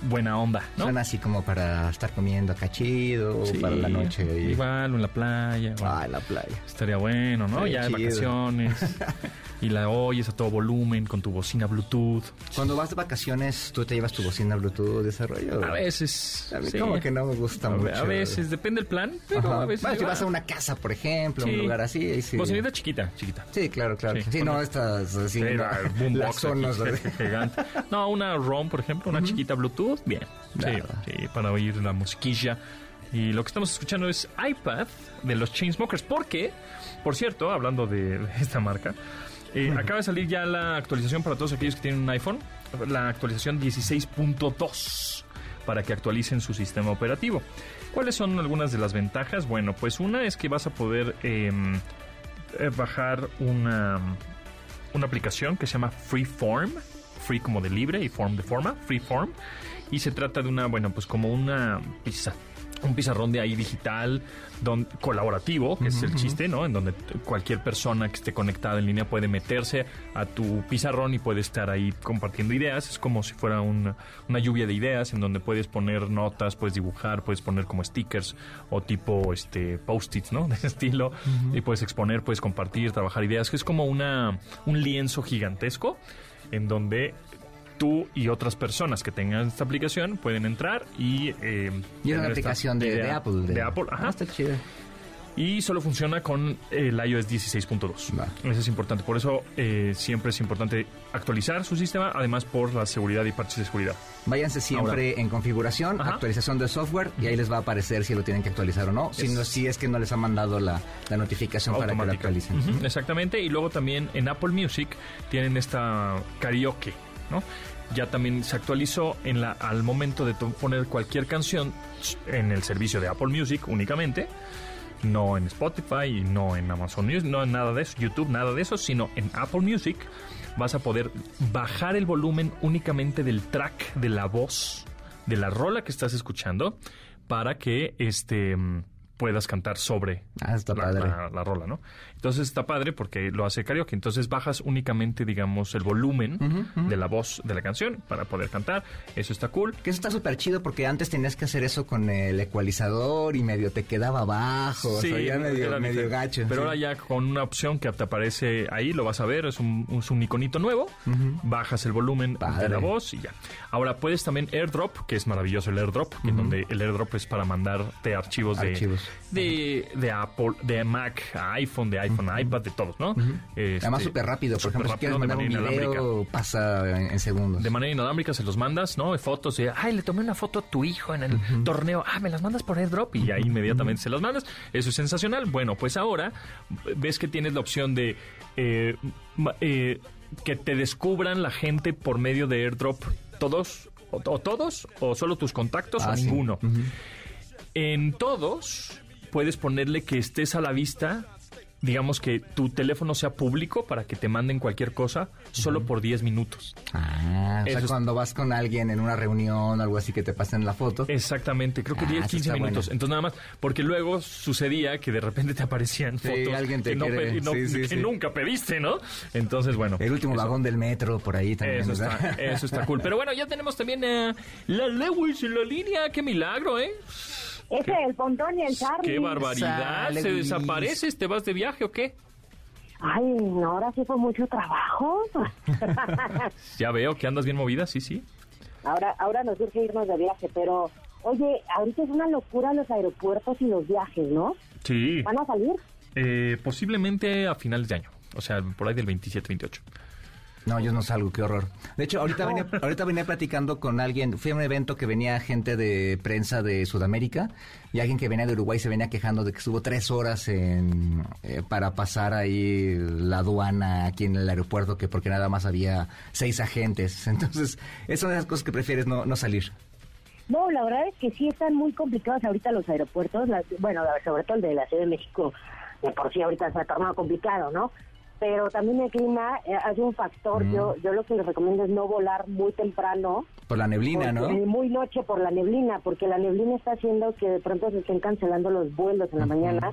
buena onda, ¿no? Son así como para estar comiendo cachido, Sí, para la noche. Igual, o en la playa. bueno, Ah, en la playa. Estaría bueno, ¿no? Estaría ya de chido. vacaciones. [LAUGHS] y la oyes a todo volumen con tu bocina Bluetooth. Cuando vas de vacaciones, tú te llevas tu bocina Bluetooth, desarrollo. A veces. A mí sí. como que no me gusta A mucho. A veces, depende del plan, pero Ajá. a veces. Bueno, si vas a ah, una casa, por ejemplo, sí. un lugar así, sí. Bocinita chiquita, chiquita. Sí, claro, claro. Sí, no, estas así, la boombox las zonas aquí, de- [LAUGHS] gigante. No, una ROM, por ejemplo, una chiquita Bluetooth, bien. Sí, Nada. sí, para oír la musiquilla. Y lo que estamos escuchando es iPad de los Chainsmokers. Porque, por cierto, hablando de [LAUGHS] esta marca, eh, acaba de salir ya la actualización para todos aquellos que tienen un iPhone. La actualización 16.2 para que actualicen su sistema operativo. ¿Cuáles son algunas de las ventajas? Bueno, pues una es que vas a poder em, eh, bajar una, una aplicación que se llama Freeform, free como de libre y form de forma, Freeform, y se trata de una, bueno, pues como una pizza, un pizarrón de ahí digital don- colaborativo, que es el chiste, ¿no? En donde cualquier persona que esté conectada en línea puede meterse a tu pizarrón y puede estar ahí compartiendo ideas. Es como si fuera una, una lluvia de ideas en donde puedes poner notas, puedes dibujar, puedes poner como stickers o tipo este post-its, ¿no? [LAUGHS] De ese estilo. Y puedes exponer, puedes compartir, trabajar ideas. Que es como una, un lienzo gigantesco en donde tú y otras personas que tengan esta aplicación pueden entrar y... eh, Y es una aplicación de, Apple. De, Apple, ajá. Ah, está chido. Y solo funciona con el iOS 16.2. Va. Eso es importante. Por eso eh, siempre es importante actualizar su sistema, además por la seguridad y parches de seguridad. Váyanse siempre en configuración, Ajá. actualización del software y ahí les va a aparecer si lo tienen que actualizar o no. Si, Es- no, si es que no les ha mandado la, la notificación para que lo actualicen. Exactamente. Y luego también en Apple Music tienen esta karaoke, Ya también se actualizó en la, al momento de poner cualquier canción en el servicio de Apple Music únicamente. No en Spotify no en Amazon Music, no en nada de eso, YouTube, nada de eso, sino en Apple Music vas a poder bajar el volumen únicamente del track de la voz de la rola que estás escuchando para que este puedas cantar sobre Ah, está la, padre. la- la rola, ¿no? Entonces está padre porque lo hace karaoke. Entonces bajas únicamente, digamos, el volumen de la voz de la canción para poder cantar. Eso está cool. Que eso está súper chido porque antes tenías que hacer eso con el ecualizador y medio te quedaba abajo. o sea, ya medio, gacho. Pero sí. ahora ya con una opción que te aparece ahí, lo vas a ver, es un, es un iconito nuevo, bajas el volumen de la voz y ya. Ahora puedes también airdrop, que es maravilloso el airdrop, en donde el airdrop es para mandarte Archivos. de, de Apple, de Mac a iPhone, de iPhone a iPad, de todos, ¿no? Este, Además súper rápido. Por ejemplo, si quieres rápido, de mandar un video, pasa en, en segundos. De manera inalámbrica se los mandas, ¿no? Fotos de, ay, le tomé una foto a tu hijo en el torneo. Ah, me las mandas por airdrop y ahí inmediatamente se las mandas. Eso es sensacional. Bueno, pues ahora ves que tienes la opción de eh, eh, que te descubran la gente por medio de airdrop todos o, o todos o solo tus contactos Ah, o sí. ninguno. En todos puedes ponerle que estés a la vista, digamos que tu teléfono sea público para que te manden cualquier cosa solo por 10 minutos. Ah, o sea, Eso cuando vas con alguien en una reunión o algo así que te pasen la foto. Exactamente, creo que Ah, 10, eso 15 está minutos. bueno. Entonces nada más, porque luego sucedía que de repente te aparecían Sí, fotos alguien te que, no no- sí, sí, que nunca pediste, ¿no? Entonces, bueno. El último eso- vagón del metro, por ahí también. Eso está, eso está cool. Pero bueno, ya tenemos también a la Lewis en la línea. ¡Qué milagro, eh! Ese es el Pontón y el Charlie. ¡Qué barbaridad! Sale, ¿Se Luis. desapareces? ¿Te vas de viaje o qué? Ay, no, ahora sí fue mucho trabajo. [LAUGHS] Ya veo que andas bien movida, sí, sí. ahora, ahora nos urge irnos de viaje, pero oye, ahorita es una locura los aeropuertos y los viajes, ¿no? Sí. ¿Van a salir? Eh, posiblemente a finales de año. O sea, por ahí del 27, 28. No, yo no salgo, qué horror. De hecho, ahorita venía, ahorita venía platicando con alguien, fui a un evento que venía gente de prensa de Sudamérica y alguien que venía de Uruguay se venía quejando de que estuvo tres horas en, eh, para pasar ahí la aduana aquí en el aeropuerto, que porque nada más había seis agentes. [LAUGHS] Entonces, es una de las cosas que prefieres no, no salir. No, la verdad es que sí están muy complicados ahorita los aeropuertos. las- bueno, sobre todo el de la Ciudad de México, de por sí ahorita se ha tornado complicado, ¿no? Pero también el clima eh, hace un factor. Yo, yo lo que les recomiendo es no volar muy temprano. Por la neblina, ¿no? Muy noche por la neblina, porque la neblina está haciendo que de pronto se estén cancelando los vuelos en la mañana.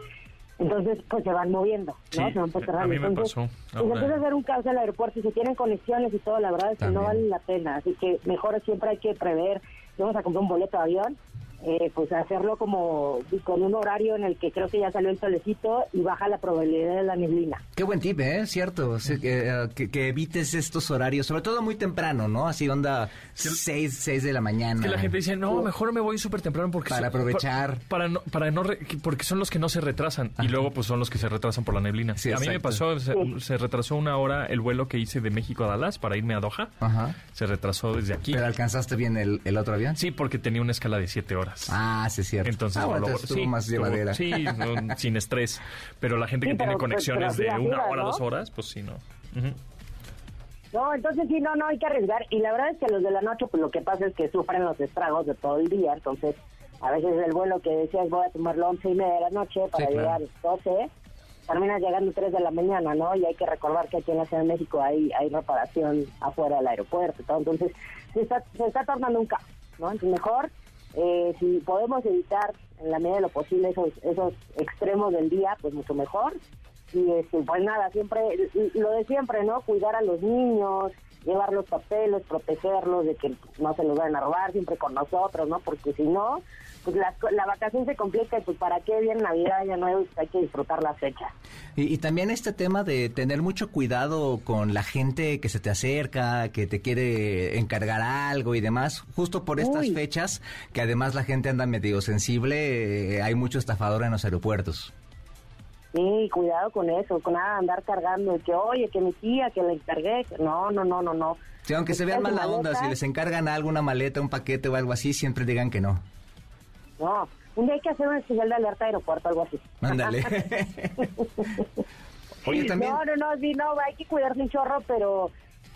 Entonces, pues se van moviendo, ¿no? Sí, se van a postergando. mí me Entonces, pasó pues ahora. empieza a hacer un caos en el aeropuerto y si tienen conexiones y todo, la verdad es que no vale la pena. Así que mejor siempre hay que prever. Si vamos a comprar un boleto de avión, eh, pues hacerlo como con un horario en el que creo que ya salió el solecito y baja la probabilidad de la neblina. Qué buen tip, ¿eh? Cierto. Sí, que, eh, que, que evites estos horarios, sobre todo muy temprano, ¿no? Así onda 6, 6 de la mañana. Que la gente dice, no, mejor me voy súper temprano porque... Para son- aprovechar. pa- Para, no, para no re- porque son los que no se retrasan. Y luego pues son los que se retrasan por la neblina. Sí, a mí me pasó, se, se retrasó una hora el vuelo que hice de México a Dallas para irme a Doha. Ajá. Se retrasó desde aquí. ¿Pero alcanzaste bien el, el otro avión? Sí, porque tenía una escala de siete horas. Ah, sí, es cierto. Entonces, ah, bueno, lo- entonces estuvo sí, más estuvo- llevadera. Sí, no, sin estrés. Pero la gente Sí, que tiene pero- conexiones de una arriba, hora, ¿no? dos horas, pues sí, no. No, entonces sí, no, no hay que arriesgar. Y la verdad es que los de la noche, pues lo que pasa es que sufren los estragos de todo el día. Entonces, a veces el vuelo que decías voy a tomarlo once y media de la noche para Sí, claro. llegar a las 12, terminas llegando 3 de la mañana, ¿no? Y hay que recordar que aquí en la Ciudad de México hay, hay reparación afuera del aeropuerto y todo. Entonces, se está, se está tornando un caos, ¿no? Entonces, mejor, eh, si podemos evitar en la medida de lo posible esos, esos extremos del día, pues mucho mejor. Y este, pues nada, siempre, lo de siempre, ¿no? Cuidar a los niños, llevar los papeles, protegerlos de que no se los vayan a robar, siempre con nosotros, ¿no? Porque si no, pues la, la vacación se complica y pues para qué viene Navidad, ya nuevo, hay que disfrutar la fecha. Y, y también este tema de tener mucho cuidado con la gente que se te acerca, que te quiere encargar algo y demás, justo por estas Uy. fechas, que además la gente anda medio sensible, eh, hay mucho estafador en los aeropuertos. Sí, cuidado con eso, con nada andar cargando, que oye, que mi tía, que le encargué, no, no, no, no, no. Sí, aunque se vean mala onda, si les encargan algo, una maleta, un paquete o algo así, siempre digan que no. No, un día hay que hacer un especial de alerta aeropuerto, algo así. Ándale. [LAUGHS] Oye, también... No, no, no, sí, no, hay que cuidarse un chorro, pero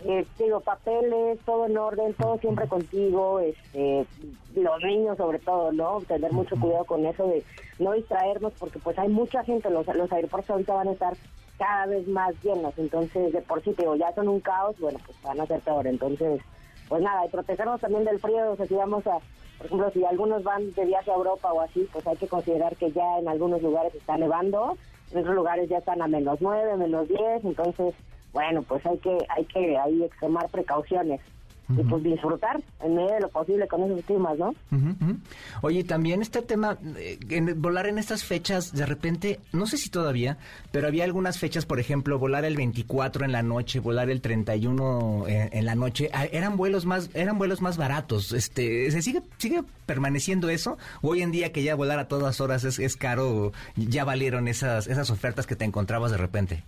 eh, digo, papeles, todo en orden, todo siempre contigo, este, los niños sobre todo, ¿no? Tener mucho cuidado con eso de no distraernos, porque pues hay mucha gente, los, los aeropuertos ahorita van a estar cada vez más llenos, entonces de por sí, te digo, ya son un caos, bueno, pues van a ser peor, entonces pues nada, y protegernos también del frío, o sea, si vamos a, por ejemplo, si algunos van de viaje a Europa o así, pues hay que considerar que ya en algunos lugares está nevando, en otros lugares ya están a menos 9, menos 10, entonces, bueno, pues hay que, hay que ahí extremar precauciones y pues disfrutar en medio de lo posible con esos climas, ¿no? Ujú. Oye, también este tema, eh, en- volar en estas fechas, de repente, no sé si todavía, pero había algunas fechas, por ejemplo, volar el 24 en la noche, volar el 31 en, en la noche, ah, eran vuelos más, eran vuelos más baratos. Este, ¿se sigue, sigue permaneciendo eso? ¿O hoy en día que ya volar a todas horas es, es caro, ya valieron esas, esas ofertas que te encontrabas de repente?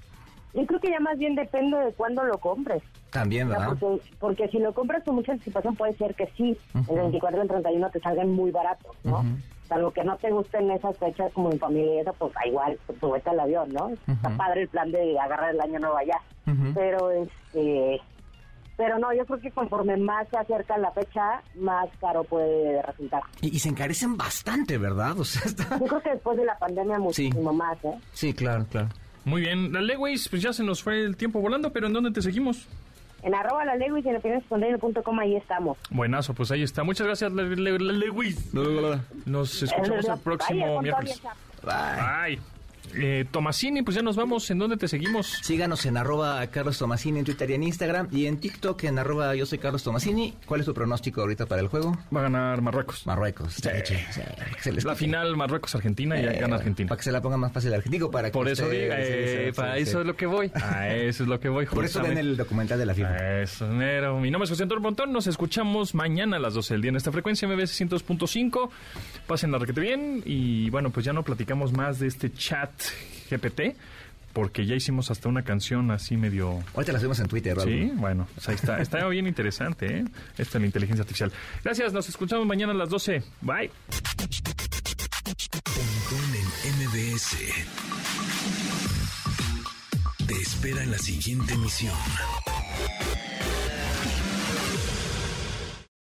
Yo creo que ya más bien depende de cuándo lo compres. También, O sea, ¿verdad? porque, porque si lo compras con mucha anticipación puede ser que sí, Ujú. el 24 y el 31 te salgan muy baratos, ¿no? Ujú. Salvo que no te gusten esas fechas como en familia y eso, pues da igual, pues, súbete al avión, ¿no? Está padre el plan de agarrar el año nuevo allá. Pero, este... Pero no, yo creo que conforme más se acerca la fecha, más caro puede resultar. Y, y se encarecen bastante, ¿verdad? O sea, está... Yo creo que después de la pandemia muchísimo más, ¿eh? Sí, claro, claro. Muy bien. La Lewis, pues ya se nos fue el tiempo volando, pero ¿en dónde te seguimos? En arroba la Lewis y en opinionesespontáneas.com ahí estamos. Buenazo, pues ahí está. Muchas gracias, Le- Le- Lewis. Nos escuchamos el próximo miércoles. Ay. Eh, Tomasini, pues ya nos vamos. ¿En dónde te seguimos? Síganos en arroba Carlos Tomasini en Twitter y en Instagram y en TikTok en arroba yo soy Carlos Tomasini. ¿Cuál es tu pronóstico ahorita para el juego? Va a ganar Marruecos. Marruecos. Sí. Sí, sí, que se les La final Marruecos-Argentina y Eh, gana Argentina. Para que se la ponga más fácil argentino para que Por eso usted- sí, eh, para eso es lo que voy. A eso es lo que voy. Por eso ven el documental de la FIFA. Eso, mero. Mi nombre es José Antonio Montón. Nos escuchamos mañana a las 12 del día en esta frecuencia MBS 102.5. Pasen la requete bien. Y bueno, pues ya no platicamos más de este chat GPT. Porque ya hicimos hasta una canción así medio... Ahorita la subimos en Twitter. algo. Sí, bueno, pues ahí está. Está bien interesante, ¿eh? Esta es la inteligencia artificial. Gracias, nos escuchamos mañana a las 12. Bye. En MBS. Te espera en la siguiente emisión.